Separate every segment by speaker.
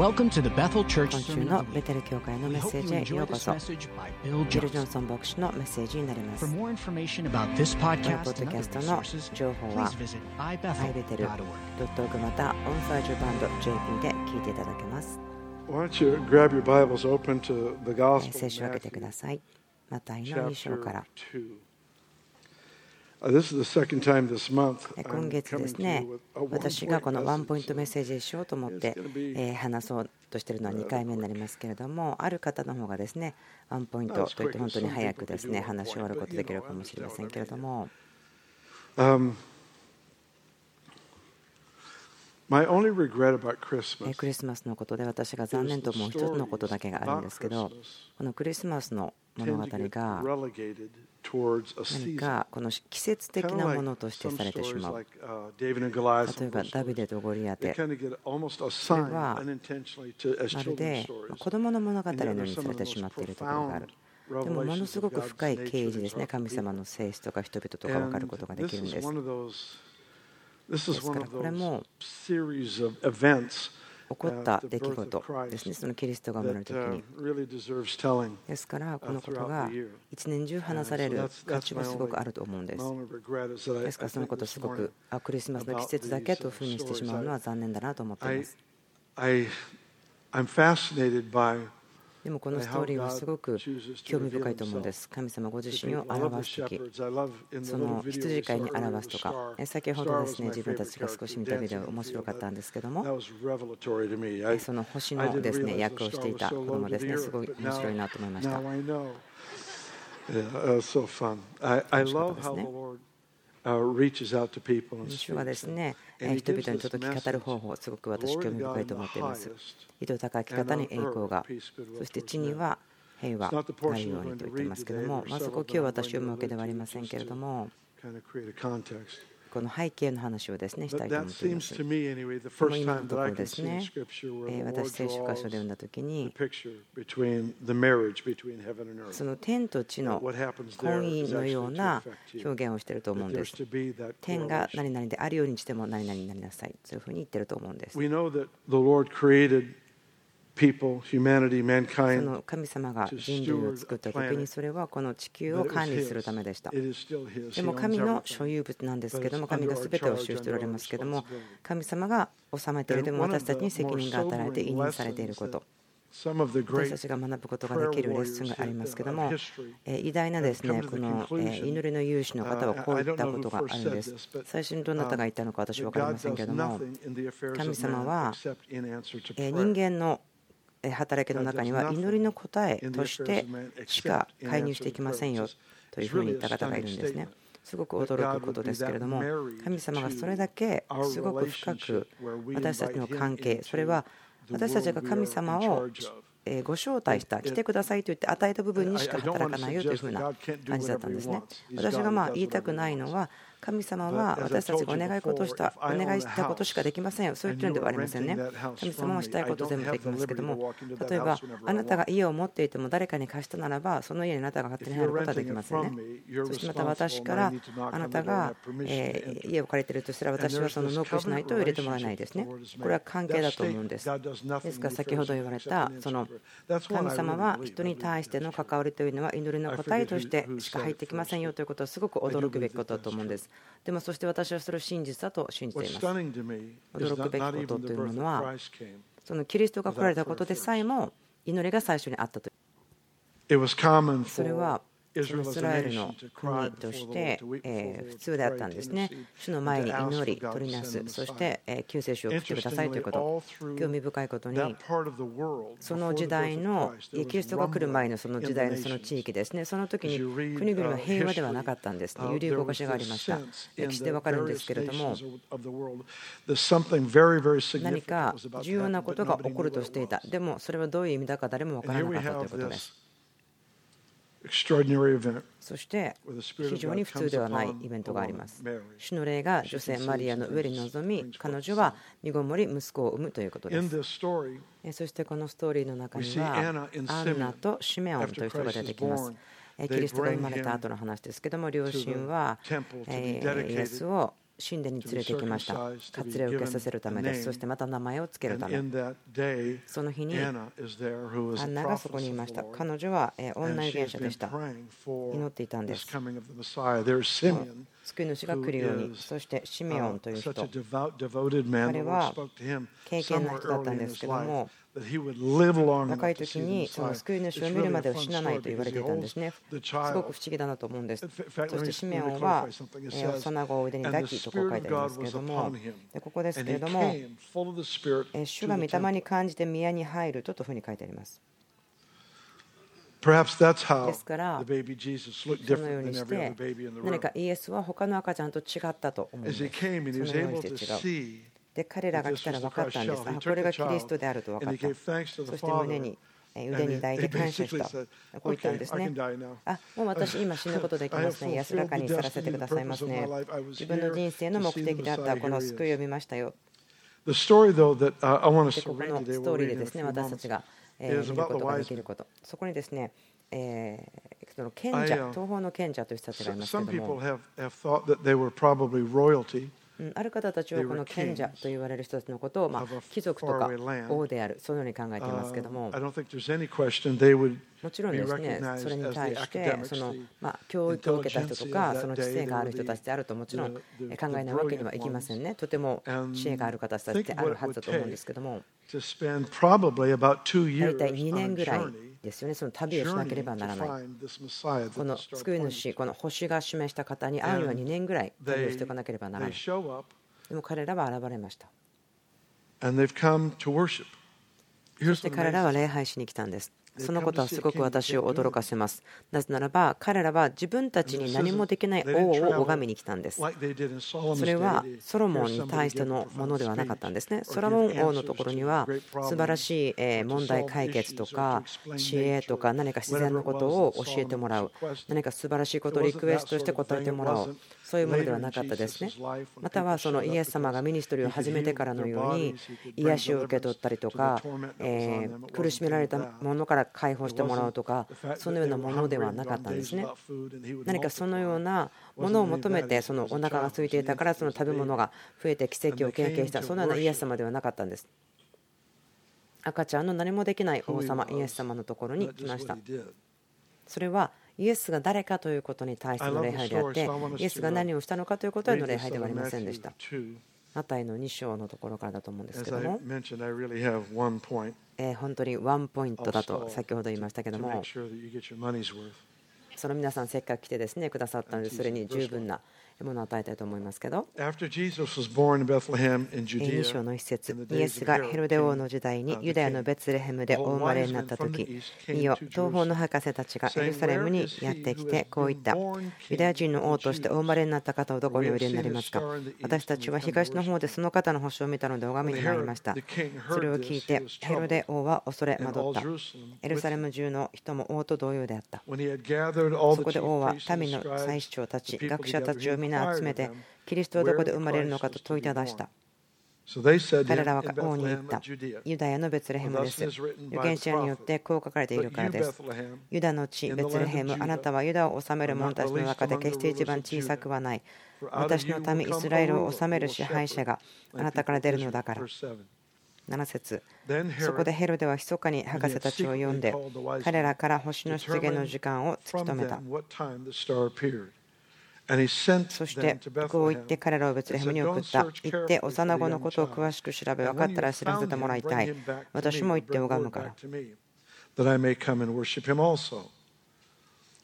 Speaker 1: 今週のベテル教会のメッセージへようこそ。ビル・ジョンソン牧師のメッセージになります。このポッドキャストの情報は ibethel.org またオンサージュバンド JP で聞いていただけます。
Speaker 2: メッ
Speaker 1: セージを開けてください。またイし2うから。今月ですね私がこのワンポイントメッ.セージにしようと思って、えー話そうとしているのは2回目になりますけれどもある方の方がですねワンポイントといって本当に早くですね話し終わることできるかもしれませんけれども
Speaker 2: Um,
Speaker 1: クリスマスのことで私が残念と思う一つのことだけがあるんですけどこのクリスマスの物語が何かこの季節的なものとしてされてしまう。例えばダビデとゴリアテ。それはまるで子どもの物語のようにされてしまっているところがある。でもものすごく深い
Speaker 2: 刑
Speaker 1: 事ですね、神様の性質とか人々とか分かることができるんです。ですからこれも起こった出来事ですね、そのキリストが生まれる時に。ですから、このことが一年中話される価値がすごくあると思うんです。ですから、そのことすごく、あクリスマスの季節だけというふうにしてしまうのは残念だなと思っています。でもこのストーリーはすごく興味深いと思うんです。神様ご自身を表す
Speaker 2: とき、
Speaker 1: その羊飼いに表すとか、先ほどですね自分たちが少し見たビデオ、面白かったんですけども、その星のですね役をしていた子供ですね、すごい面白いなと思いました。主はで.すね人々に届き語る方法すごく私興味深いと思っています.意図高き方に栄光がそして地には平和があるようにと言っていますけども、まあ、そこを今日私読むわけではありませんけれどもこの背景の話をですねしたいと思います。今のところですね、私、聖書箇所で読んだと
Speaker 2: き
Speaker 1: に、その天と地の婚姻のような表現をしていると思うんです。天が何々であるようにしても何々になりなさい、そういうふうに言っていると思うんです。
Speaker 2: People, humanity,
Speaker 1: そ.の神様が人類を作った時にそれはこの地球を管理.するためでした.でも神の.所有物なんですけども神が全てを収しておられますけども.神様が治めているでも私たちに責任が与えられて委任されていること私たちが学ぶことができるレッスンがありますけども、えー偉大なですねこのえー祈りの勇士の方はこういったことがあるんです。最初にどなたが言ったのか私は分かりませんけども、神様はえー人間のえー働きの中には祈りの答えとしてしか介入していきませんよというふうに言った方がいるんですね。すごく驚くことですけれども、神様がそれだけすごく深く私たちの関係、それは私たちが神様をえーご招待した、来てくださいと言って与えた部分にしか働かないよというふうな感じだったんですね。私がまあ言いたくないのは、神様は私たちがお願いことしたお願いしたことしかできませんよ、そう言ってるんではありませんね。神様はしたいこと全部できますけども、例えばあなたが家を持っていても誰かに貸したならば、その家にあなたが勝手に入ることはできませんね。そしてまた私からあなたがえー家を借りているとしたら、私はそのノックしないと入れてもらえないですね。これは関係だと思うんです。ですから先ほど言われた、その神様は人に対しての関わりというのは祈りの答えとしてしか入ってきませんよということはすごく驚くべきことだと思うんです。でもそして私はそれを真実だと信じています。驚くべきことというものは、そのキリストが来られたことでさえも祈りが最初にあったと。それはイスラエルの国としてえ普通であったんですね。主の前に祈り、取りなす、そしてえ救世主を送ってくださいということ。興味深いことに、その時代の、キリストが来る前のその時代のその地域ですね、その時に国々は平和ではなかったんですね。揺り動かしがありました。歴史でわかるんですけれども、何か重要なことが起こるとしていた。でもそれはどういう意味だか誰もわからなかったということです。そして非常に普通ではないイベントがあります。主の霊が女性マリアの上に臨み、彼女は身ごもり息子を産むということです。そしてこのストーリーの中には、アンナとシメオンという人が出てきます。キリストが生まれた後の話ですけども、両親はイエスを神殿に連れて行きました。割礼を受けさせるためです。そしてまた名前を付けるため。その日にアンナがそこにいました。彼女は女預言者でした。祈っていたんです。救い主が来るようにそしてシメオンという人。彼は経験の人だったんですけども若い時にその救い主を見るまでは死なないと言われていたんですね。すごく不思議だなと思うんです。そしてシメオンは幼子を腕に抱きとこう書いてありますけれども、ここですけれども、主が御霊に感じて宮に入るとというふうに書いてあります。ですから、そのようにして、何かイエスは他の赤ちゃんと違ったと思うんです。そのようにして違う。で彼らが来たら分かったんです。あこれがキリストであると分かった。そして胸に腕に抱いて感謝した。こう言ったんですね。あもう私、今死ぬことできますね。安らかにさらせてくださいますね。自分の人生の目的であったこの救いを見ましたよ。このストーリーでですね私たちが見ることができること。そこにですね、えー、その賢者、東方の賢者という人たちがいますけども。ある方たちはこの賢者と言われる人たちのことを、ま貴族とか王である、そのように考えていますけども、もちろんですね、それに対して、そのま教育を受けた人とか、その知性がある人たちであると、もちろん考えないわけにはいきませんね。とても知恵がある方たちであるはずだと思うんですけども、大体2年ぐらい。ですよね、その旅をしなければならない。この救い主、この星が示した方に会うには2年ぐらい旅をしておかなければならない。でも彼らは現れました。そして彼らは礼拝しに来たんです。そのことはすごく私を驚かせます。なぜならば、彼らは自分たちに何もできない王を拝みに来たんです。それはソロモンに対してのものではなかったんですね。ソロモン王のところには素晴らしい問題解決とか知恵とか何か自然のことを教えてもらう。何か素晴らしいことをリクエストして答えてもらおう。そういうものではなかったですね。またはそのイエス様がミニストリーを始めてからのように癒しを受け取ったりとか、え苦しめられたものから解放してもらうとか、そのようなものではなかったんですね。何かそのようなものを求めて、そのお腹が空いていたから、その食べ物が増えて奇跡を経験した、そのようなイエス様ではなかったんです。赤ちゃんの何もできない王様、イエス様のところに来ました。それはイエスが誰かということに対しての礼拝であって、イエスが何をしたのかということへの礼拝ではありませんでした。マタイの2章のところからだと思うんですけども、え本当にワンポイントだと先ほど言いましたけども、その皆さんせっかく来てですねくださったのでそれに十分なものを与えたいと思いますけど、2章の一節、イエスがヘロデ王の時代にユダヤのベツレヘムでお生まれになった時、見よ、東方の博士たちがエルサレムにやってきて、こう言った、ユダヤ人の王としてお生まれになった方をどこにおいでになりますか？私たちは東の方でその方の星を見たので拝みに入りました。それを聞いて、ヘロデ王は恐れ惑った。エルサレム中の人も王と同様であった。そこで王は民の祭司長たち、学者たちを皆集めて、キリストはどこで生まれるのかと問いただした。彼らは王に言った。ユダヤのベツレヘムです。預言者によってこう書かれているからです。ユダの地、ベツレヘム、あなたはユダを治める者たちの中で決して一番小さくはない。私の民イスラエルを治める支配者があなたから出るのだから。7節そこでヘロデは密かに博士たちを呼んで彼らから星の出現の時間を突き止めた。そしてこう言って彼らをベツレヘムに送った。行って幼子のことを詳しく調べ分かったら知らせてもらいたい。私も行って拝むから。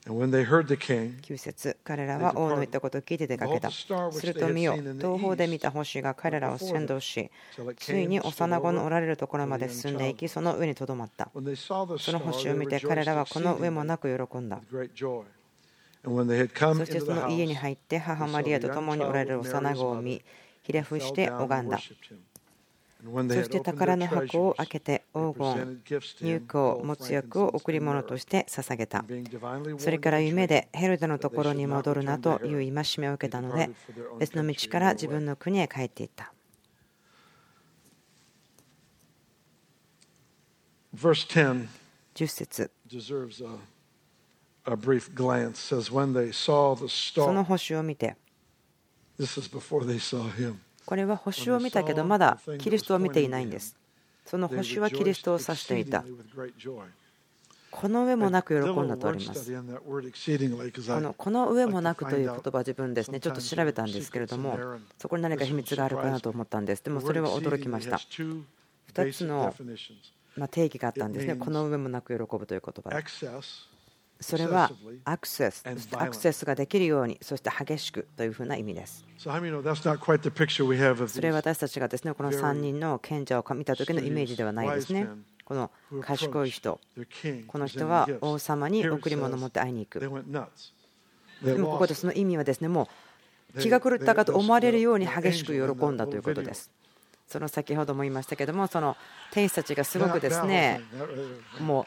Speaker 1: 9節彼らは王の言ったことを聞いて出かけた。すると見よ、東方で見た星が彼らを先導し、ついに幼子のおられるところまで進んでいき、その上にとどまった。その星を見て彼らはこの上もなく喜んだ。そしてその家に入って母マリアと共におられる幼子を見、ひれ伏して拝んだ。そして宝の箱を開けて黄金、入香、没薬を贈り物として捧げた。それから夢でヘルデのところに戻るなという戒めを受けたので、別の道から自分の国へ帰っていった。10節その星を見て、これは星を見たけどまだキリストを見ていないんです。その星はキリストを指していた。この上もなく喜んだとあります。このこの上もなくという言葉自分ですね、ちょっと調べたんですけれども、そこに何か秘密があるかなと思ったんです。でもそれは驚きました。2つの定義があったんですね、この上もなく喜ぶという言葉。それはアクセス、アクセスができるように、そして激しくというふうな意味です。それは私たちがですねこの3人の賢者を見た時のイメージではないですね。この賢い人、この人は王様に贈り物を持って会いに行く。でもここでその意味はですね、もう気が狂ったかと思われるように激しく喜んだということです。その先ほども言いましたけども、その天使たちがすごくですね、もう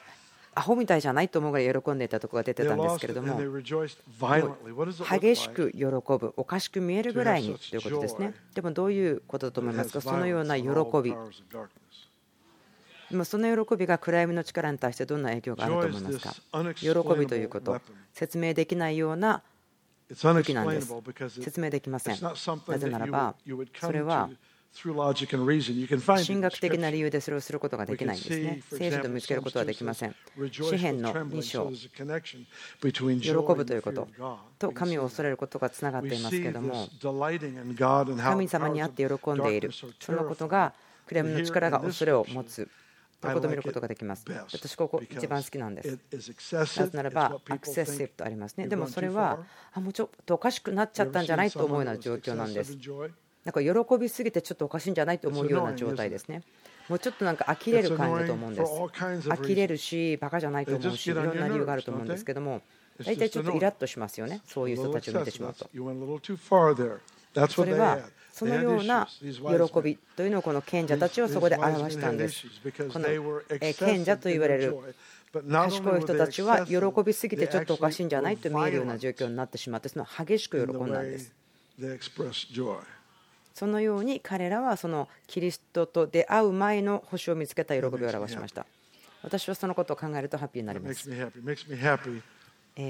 Speaker 1: アホみたいじゃないと思うぐらい喜んでいたところが出てたんですけれども、激しく喜ぶ、おかしく見えるぐらいにということですね。でもどういうことだと思いますか、そのような喜び。その喜びが暗闇の力に対してどんな影響があると思いますか？喜びということ説明できないような武器なんです。説明できません。なぜならばそれは神学的な理由でそれをすることができないんですね。聖書で見つけることはできません。詩篇の2章、喜ぶということと神を恐れることがつながっていますけれども、神様にあって喜んでいる、そのことが暗闇の力が恐れを持つということを見ることができます。私、ここ一番好きなんです。なぜならば、アクセッシブとありますね。でもそれは、あもうちょっとおかしくなっちゃったんじゃないと思うような状況なんです。なんか喜びすぎてちょっとおかしいんじゃないと思うような状態ですね。もうちょっとなんか呆れる感じだと思うんです。呆れるし、バカじゃないと思うし、いろんな理由があると思うんですけども、大体ちょっとイラッとしますよね、そういう人たちを見てしまうと。それはそのような喜びというのをこの賢者たちをそこで表したんです。この賢者と言われる賢い人たちは喜びすぎてちょっとおかしいんじゃないと見えるような状況になってしまってその激しく喜んだんです。そのように彼らはそのキリストと出会う前の星を見つけた喜びを表しました。私はそのことを考えるとハッピーになります。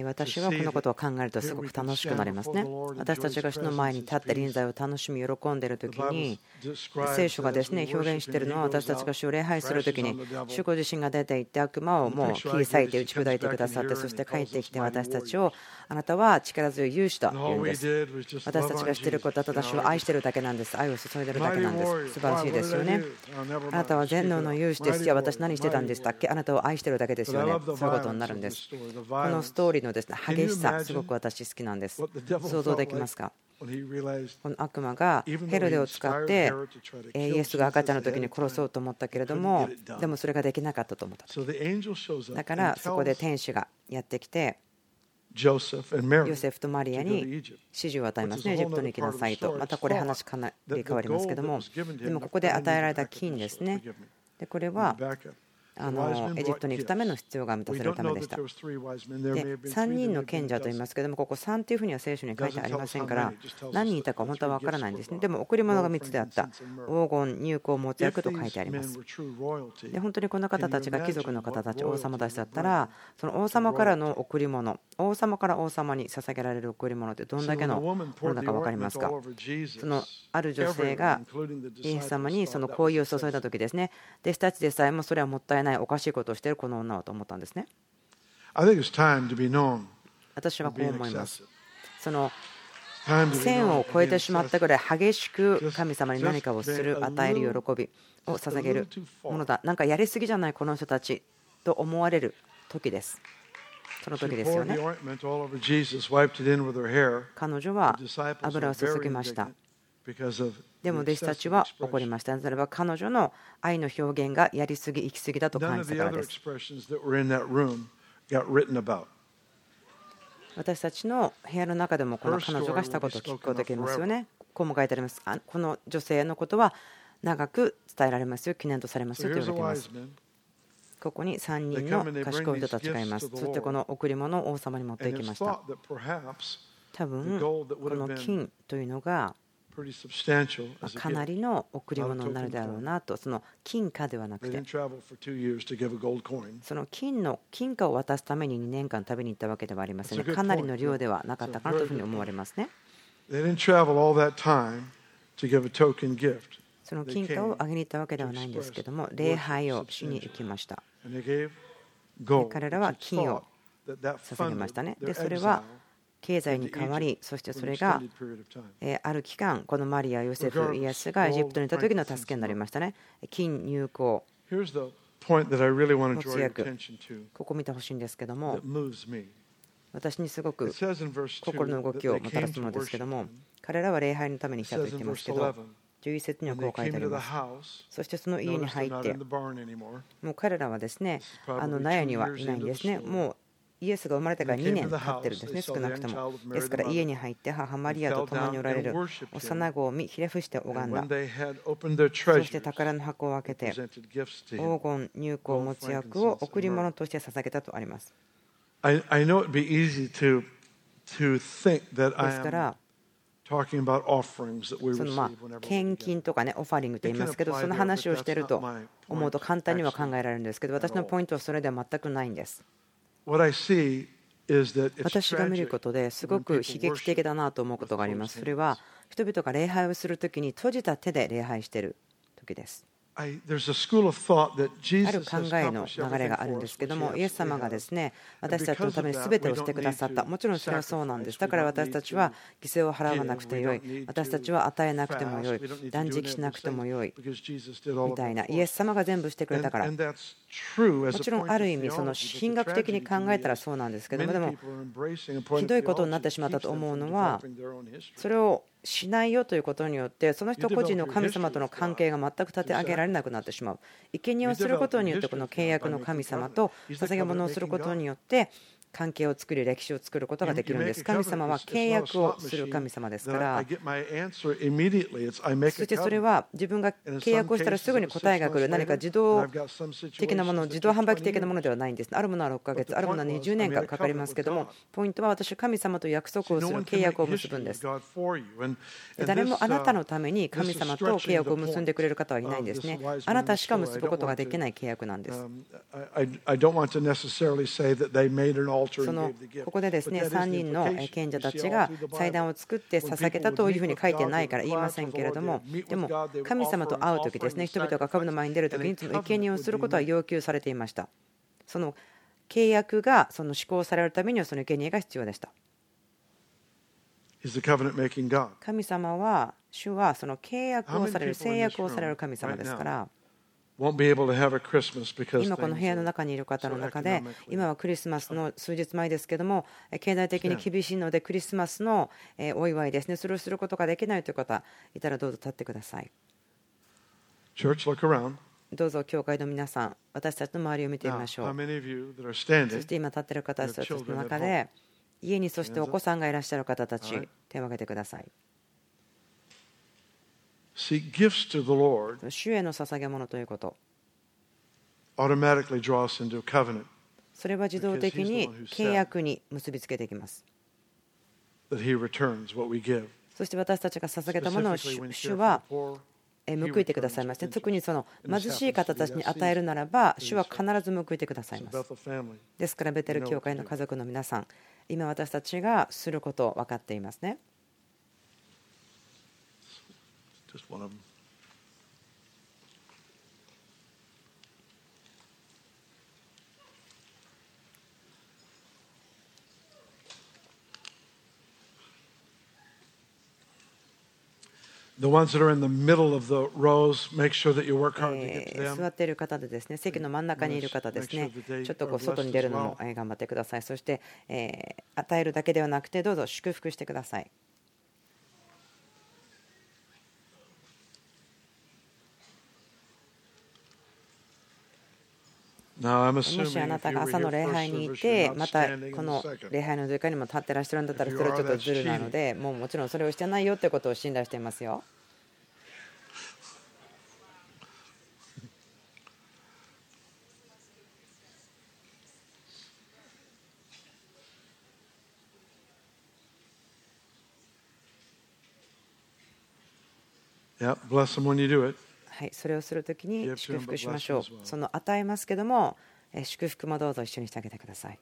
Speaker 1: 私はこのことを考えるとすごく楽しくなりますね。私たちが主の前に立って臨在を楽しみ、喜んでいる時に、聖書がですね表現しているのは私たちが主を礼拝する時に、主ご自身が出て行って悪魔をもう切り裂いて打ち砕いてくださって、そして帰ってきて私たちをあなたは力強い勇士と言うんです。私たちがしていることはただ主を愛しているだけなんです。愛を注いでいるだけなんです。素晴らしいですよね。あなたは全能の勇士です。いや、私何してたんでしたっけ？あなたを愛しているだけですよね。そういうことになるんです。このストーリーのですね激しさ、すごく私好きなんです。想像できますか？この悪魔がヘロデを使ってイエスが赤ちゃんの時に殺そうと思ったけれどもでもそれができなかったと思っただからそこで天使がやってきてヨセフとマリアに指示を与えますね、エジプトに行きなさいと。またこれ話かなり変わりますけども、でもここで与えられた金ですね。でこれはあのエジプトに行くための必要が満たされるためでした。で3人の賢者と言いますけども、ここ3というふうには聖書に書いてありませんから、何人いたか本当は分からないんですね。でも贈り物が3つであった。黄金、入香、持役と書いてあります。で本当にこの方たちが貴族の方たち、王様たちだったら、その王様からの贈り物、王様から王様に捧げられる贈り物ってどんだけのものだか分かりますか？そのある女性がイエス様にその香油を注いだ時ですね、弟子たちでさえもそれはもったいないおかしいことをしているこの女はと思ったんですね。私はこう思います。その線を越えてしまったぐらい激しく神様に何かをする、与える喜びを捧げるものだ。なんかやりすぎじゃない、この人たちと思われる時です。その時ですよね。彼女は油を注ぎました。でも弟子たちは怒りました。なぜならば彼女の愛の表現がやりすぎ、行き過ぎだと感じたからです。私たちの部屋の中でもこの彼女がしたことを聞くことができますよね。こうも書いてあります。この女性のことは長く伝えられますよ、記念とされますよと言われています。ここに3人の賢い人たちがいます。そしてこの贈り物を王様に持っていきました。多分この金というのがかなりの贈り物になるだろうなと、その金貨ではなくて、その金の金貨を渡すために2年間食べに行ったわけではありません、ね。かなりの量ではなかったかなというふうに思われますね。その金貨をあげに行ったわけではないんですけども礼拝をしに行きました。彼らは金を捧げましたね。でそれは経済に変わり、そしてそれがある期間、このマリア、ヨセフ、イエスがエジプトにいた時の助けになりましたね。金入港。ここを見てほしいんですけれども、私にすごく心の動きをもたらすものですけ
Speaker 2: れ
Speaker 1: ども、彼らは礼拝のために来たと言ってますけど、
Speaker 2: 11
Speaker 1: 節にはこう書いてあります。そしてその家に入って、もう彼らはですね、あの納屋にはいないんですね。もうイエスが生まれてから2年経ってるんですね、少なくとも。ですから、家に入って母マリアと共におられる幼子を見、ひれ伏して拝んだ。そして宝の箱を開けて、黄金、入香、持ち役を贈り物として捧げたとあります。ですから、献金とかね、オファリングと言いますけど、その話をしていると思うと簡単には考えられるんですけど、私のポイントはそれでは全くないんです。私が見ることですごく悲劇的だなと思うことがあります。それは人々が礼拝をするときに閉じた手で礼拝している時ですある考えの流れがあるんですけども、イエス様がですね私たちのために全てをしてくださった、もちろんそれはそうなんです。だから私たちは犠牲を払わなくてよい、私たちは与えなくてもよい、断食しなくてもよい、みたいな、イエス様が全部してくれたから、もちろんある意味、その神学的に考えたらそうなんですけども、でも、ひどいことになってしまったと思うのは、それをしないよということによってその人個人の神様との関係が全く立て上げられなくなってしまう。生贄をすることによってこの契約の神様と捧げ物をすることによって関係を作り歴史を作ることができるんです。神様は契約をする神様ですから。そしてそれ.は自分が契約をしたらすぐに答えが来る。何か自動的なもの自動販売機的なものではないんです。あるものは6ヶ月あるものは20年間かかりますけどもポイントは私は神様と約束をする契約を結ぶんです。誰もあなたのために神様と契約を結んでくれる方はいないんですね。あなたしか結ぶことができない契約なんですそのここでですね3人の賢者たちが祭壇を作って捧げたというふうに書いてないから言いませんけれども、でも神様と会う時ですね、人々が株の前に出るときに、いけ贄をすることは要求されていました。その契約がその施行されるためには、そのいけにが必要でした。神様は、主はその契約をされる、制約をされる神様ですから。今この部屋の中にいる方の中で今はクリスマスの数日前ですけども経済的に厳しいのでクリスマスのえーお祝いですね。それをすることができないという方いたらどうぞ立ってください.どうぞ教会の皆さん私たちの周りを見てみましょう。そして今立っている方たちの中で家にそしてお子さんがいらっしゃる方たち手を挙げてください
Speaker 2: see gifts to the Lord.
Speaker 1: 主への捧げ物ということ。
Speaker 2: Automatically draw us into a covenant.
Speaker 1: それは自動的に契約に結びつけていきます。
Speaker 2: that He returns what we give.
Speaker 1: そして私たちが捧げたものを主は報いてくださいまして特にその貧しい方たちに与えるならば主は必ず報いてくださいます.ですからベテル教会の家族の皆さん今私たちがすること分かっていますね
Speaker 2: Just one of them. The ones that are in the middle of the rows, make sure that you work hard to
Speaker 1: え
Speaker 2: get to
Speaker 1: ー
Speaker 2: them.
Speaker 1: 座っている方でですね席の真ん中にいる方ですねちょっとこう外に出るのもえー頑張ってくださいそしてえー与えるだけではなくてどうぞ祝福してくださいもしあなたが朝の礼拝にいて、またこの礼拝の時間にも立ってらっしゃるんだったら、それはちょっとずるなので、も,うもちろんそれをしてないよということを信頼していますよ。
Speaker 2: Yeah, bless.
Speaker 1: はい、それをするときに祝福しましょう。その与えますけども、えー祝福もどうぞ一緒にしてあげてください。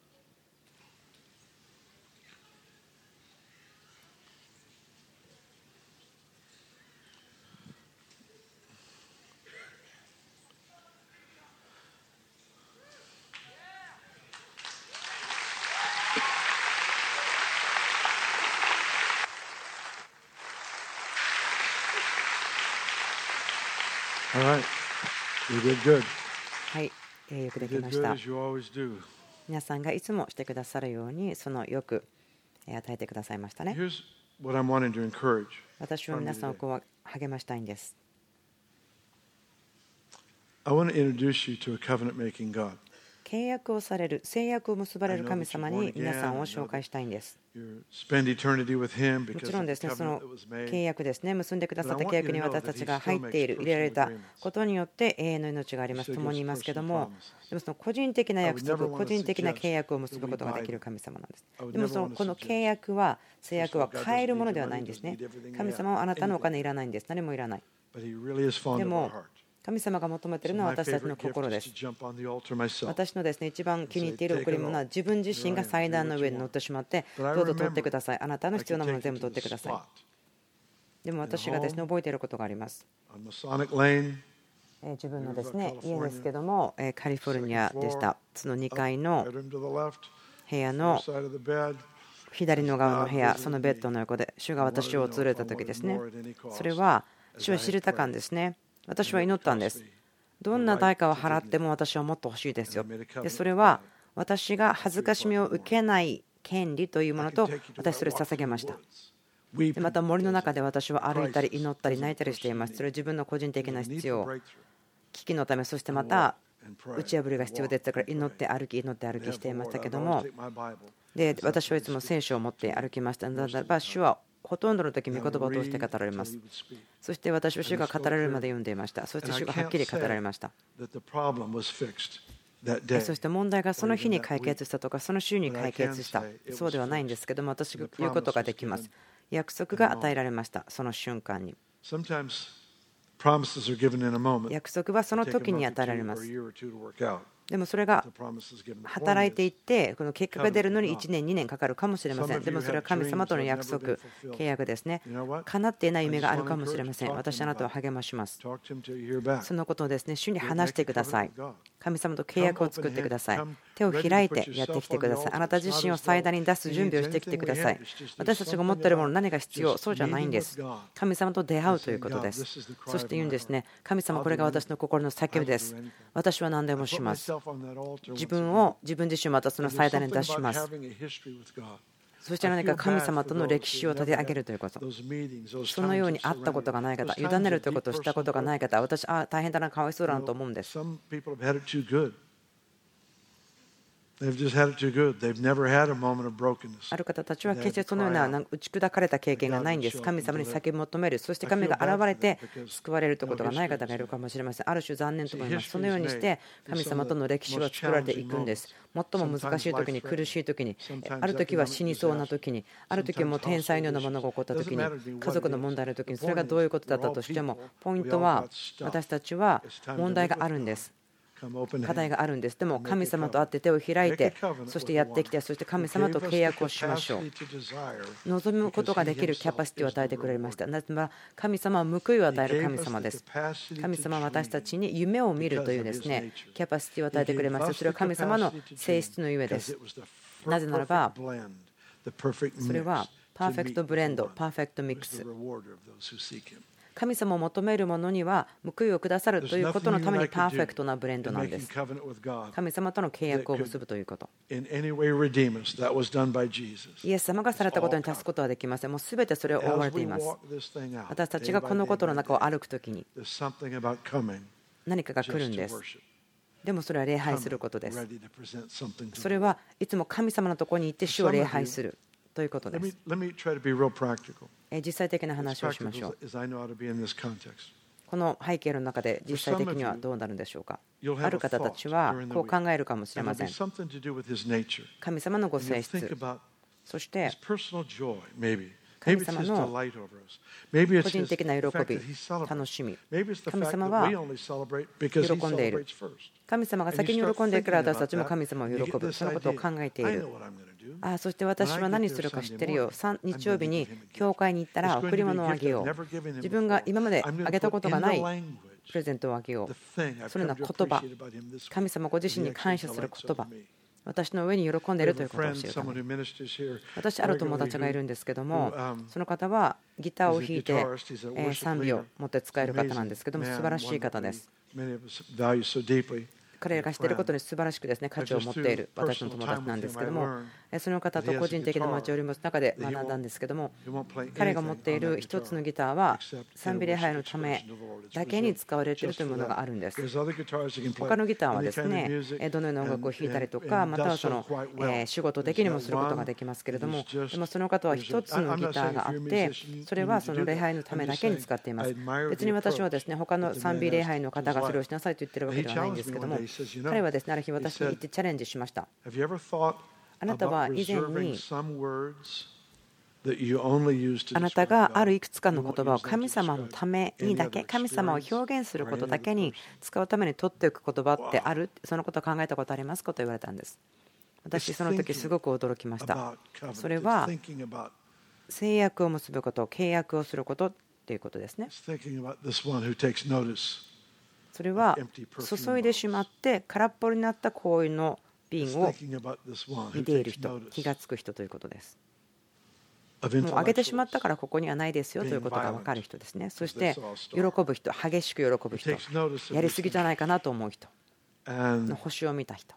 Speaker 1: はい、えー、よくできました。皆さんがいつもしてくださるように、そのよく与えてくださいましたね。私は皆さんをこう励ましたいんです。契約をされる、制約を結ばれる神様に皆さんを紹介したいんです。もちろんですね、その.契約ですね、結んでくださった契約に私たちが入っている、入れられたことによって永遠の命があります、共にいますけども、でもその個人的な約束、個人的な契約を結ぶことができる神様なんです。でもそのこの契約は、制約は変えるものではないんですね。神様はあなたのお金いらないんです、何もいらない。でも.神様が求めているのは私たちの心です.私のですね一番気に入っている贈り物は自分自身が祭壇の上に乗ってしまってどうぞ取ってください。あなたの必要なもの全部取ってください。でも私がですね覚えていることがあります。自分のですね家ですけどもえーカリフォルニアでした。その2階の部屋の.左の側の部屋そのベッドの横で主が私を訪れた時ですね。それは主は知れた感ですね私は祈ったんです。どんな代価を払っても私はもっと欲しいですよ。でそれは私が恥ずかしみを受けない権利というものと私それを捧げました。でまた森の中で私は歩いたり祈ったり泣いたりしています。それは自分の個人的な必要。危機のためそしてまた打ち破りが必要でしたから祈って歩き祈って歩きしていましたけども。で私はいつも聖書を持って歩きました。ならば主はほとんどの時御言葉を通して語られます。そして私は主が語られるまで読んでいました。そして主がはっきり語られました。そして問題がその日に解決したとかその週に解決した。そうではないんですけども私が言うことができます。約束が与えられました。その瞬間に。約束はその時に与えられますでもそれが働いていってこの結果が出るのに1年2年かかるかもしれません。でもそれは神様との約束契約ですね。叶っていない夢があるかもしれません。私あなたを励まします。そのことをですね主に話してください神様と契約を作ってください。手を開いてやってきてください。あなた自身を祭壇に出す準備をしてきてください。私たちが持っているもの何が必要？そうじゃないんです。神様と出会うということです。そして言うんですね。神様これが私の心の叫びです。私は何でもします。自分を自分自身またその祭壇に出しますそして何か神様との歴史を立て上げるということ。そのように会ったことがない方委ねるということをしたことがない方私ああ大変だなかわいそうだなと思うんですある方たちは決してそのような打ち砕かれた経験がないんです。神様に叫び求める、そして神が現れて救われるということがない方がいるかもしれません。ある種残念と思います。そのようにして神様との歴史は作られていくんです。最も難しい時に、苦しい時に、ある時は死にそうな時に、ある時はもう天才のようなものが起こった時に、家族の問題の時に、それがどういうことだったとしても、ポイントは私たちは問題があるんです。課題があるんです。でも神様と会って手を開いて、そしてやってきて、そして神様と契約をしましょう。望むことができるキャパシティを与えてくれました。なぜなら神様は報いを与える神様です。神様は私たちに夢を見るというですね、キャパシティを与えてくれました。それは神様の性質のゆえです。なぜならば、それは perfect blend, perfect mix。神様を求める者には報いをくださるということのためにパーフェクトなブレンドなんです。神様との契約を結ぶということ。イエス様がされたことに足すことはできません。もうすべてそれを覆われています。私たちがこのことの中を歩くときに何かが来るんです。でもそれは礼拝することです。それはいつも神様のところに行って主を礼拝するということです。実際的な話をしましょう。この背景の中で実際的にはどうなるんでしょうか？ある方たちはこう考えるかもしれません。神様のご性質、そして神様の個人的な喜び、楽しみ、神様は喜んでいる。神様が先に喜んでいるから私たちも神様を喜ぶ、そのことを考えている。ああそして私は何するか知ってるよ。日曜日に教会に行ったら贈り物をあげよう。自分が今まであげたことがないプレゼントをあげよう。そのような言葉、神様ご自身に感謝する言葉。私の上に喜んでいるということを教えるため私、ある友達がいるんですけども、その方はギターを弾いて賛美を持って使える方なんですけども、素晴らしい方です。彼らがしていることに素晴らしくですね価値を持っている私の友達なんですけどもその方と個人的な交わりも中で学んだんですけども彼が持っている一つのギターは賛美礼拝のためだけに使われているというものがあるんです。他のギターはですねどのような音楽を弾いたりとかまたはその仕事的にもすることができますけれどもでもその方は一つのギターがあってそれはその礼拝のためだけに使っています。別に私はですね他の賛美礼拝の方がそれをしなさいと言ってるわけではないんですけども彼はですねある日私に言ってチャレンジしましたあなたは以前にあなたがあるいくつかの言葉を神様のためにだけ神様を表現することだけに使うために取っておく言葉ってある。そのことを考えたことありますか？と言われたんです。私その時すごく驚きました。それは制約を結ぶこと契約をすることっていうことですね。それは注いでしまって空っぽになった氷の瓶を見ている人気が付く人ということです。もう上げてしまったからここにはないですよということが分かる人ですね。そして喜ぶ人激しく喜ぶ人。やりすぎじゃないかなと思う人。の星を見た人。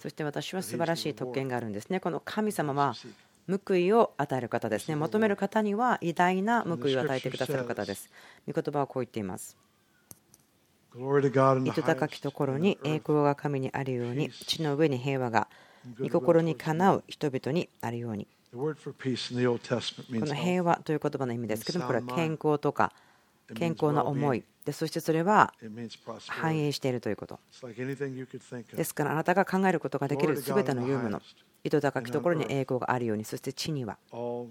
Speaker 1: そして私は素晴らしい特権があるんですね。この神様は報いを与える方ですね。求める方には偉大な報いを与えてくださる方です。御言葉はこう言っています。糸高きところに栄光が神にあるように、地の上に平和が御心にかなう人々にあるように。この平和という言葉の意味です。けども、これは健康とか健康な思い。で、そしてそれは繁栄しているということ。ですから、あなたが考えることができるすべての言うもの、糸高きところに栄光があるようにそして地には。こ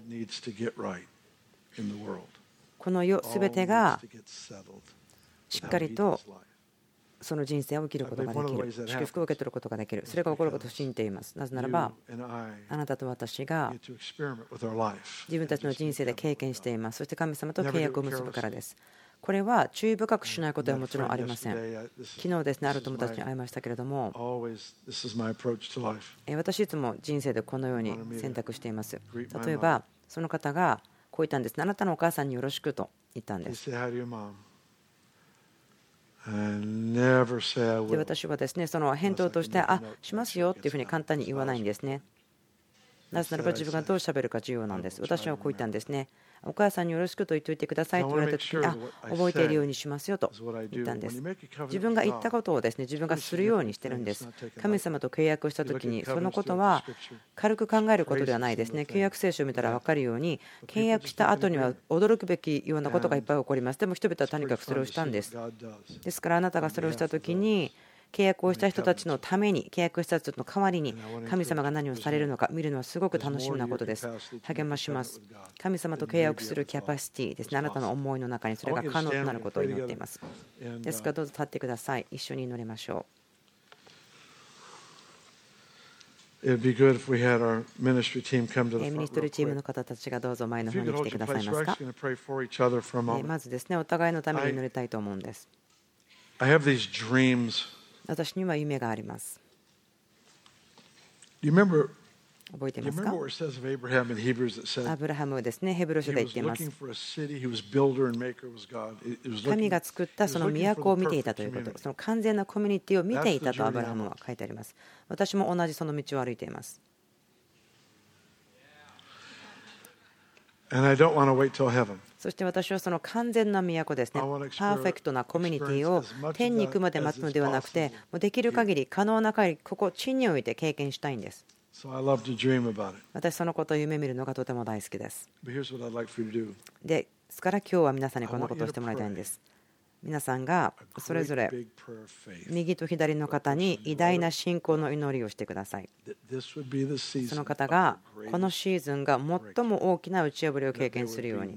Speaker 1: の世すべてがしっかりとその人生を生きることができる。祝福を受け取ることができる。それが起こることを信じています。なぜならばあなたと私が自分たちの人生で経験しています。そして神様と契約を結ぶからです。これは注意深くしないことはもちろんありません。昨日ですね、ある友達に会いましたけれども、私いつも人生でこのように選択しています。例えば、その方がこう言ったんです。あなたのお母さんによろしくと言ったんです。で私はですね、その返答として、あ、しますよっていうふうに簡単に言わないんですね。なぜならば自分がどうしゃべるか重要なんです。私はこう言ったんですね。お母さんによろしくと言っておいてくださいと言われた時にあ覚えているようにしますよと言ったんです。自分が言ったことをですね自分がするようにしてるんです。神様と契約をした時にそのことは軽く考えることではないですね。契約聖書を見たら分かるように契約した後には驚くべきようなことがいっぱい起こります。でも人々はとにかくそれをしたんです。ですからあなたがそれをした時に契約をした人たちのために契約した人の代わりに神様が何をされるのか見るのはすごく楽しみなことです。励まします。神様と契約するキャパシティですね。あなたの思いの中にそれが可能となることを祈っています。ですからどうぞ立ってください。一緒に祈りましょう。ミニストリーチームの方たちがどうぞ前の方に来てくださいますか。まずですね、お互いのために祈りたいと思うんです。私には夢があります。覚えていますか？アブラハムですね、ヘブル書で言っています。神が作ったその都を見ていたということ、その完全なコミュニティを見ていたとアブラハムは書いてあります。私も同じその道を歩いています。そして私はその完全な都ですね、パーフェクトなコミュニティを天に行くまで待つのではなくて、もうできる限り可能な限り、ここ、地において経験したいんです。私、そのことを夢見るのがとても大好きです。ですから今日は皆さんにこんなことをしてもらいたいんです。皆さんがそれぞれ右と左の方に偉大な信仰の祈りをしてください。その方がこのシーズンが最も大きな打ち破りを経験するように。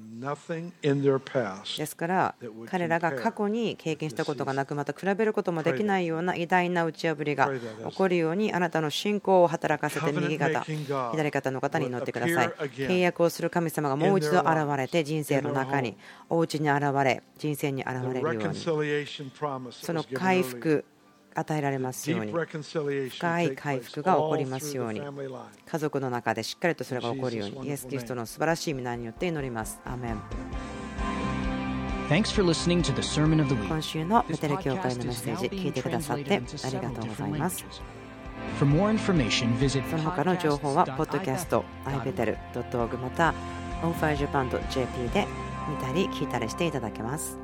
Speaker 1: ですから彼らが過去に経験したことがなくまた比べることもできないような偉大な打ち破りが起こるようにあなたの信仰を働かせて右肩左肩の方に乗ってください。契約をする神様がもう一度現れて人生の中にお家に現れ人生に現れるようにその回復与えられますように深い回復が起こりますように家族の中でしっかりとそれが起こるようにイエス・キリストの素晴らしい皆によって祈ります。アメン今週のベテル教会のメッセージ聞いてくださってありがとうございます。その他の情報は、ポッドキャスト、ibetel.org また、onfirejapan.jp で見たり聞いたりしていただけます。